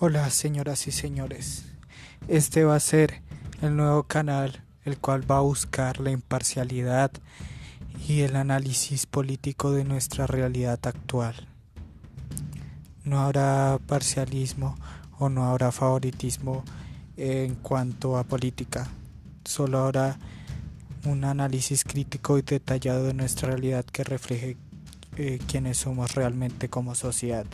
Hola señoras y señores, este va a ser el nuevo canal el cual va a buscar la imparcialidad y el análisis político de nuestra realidad actual. No habrá parcialismo o no habrá favoritismo en cuanto a política, solo habrá un análisis crítico y detallado de nuestra realidad que refleje eh, quiénes somos realmente como sociedad.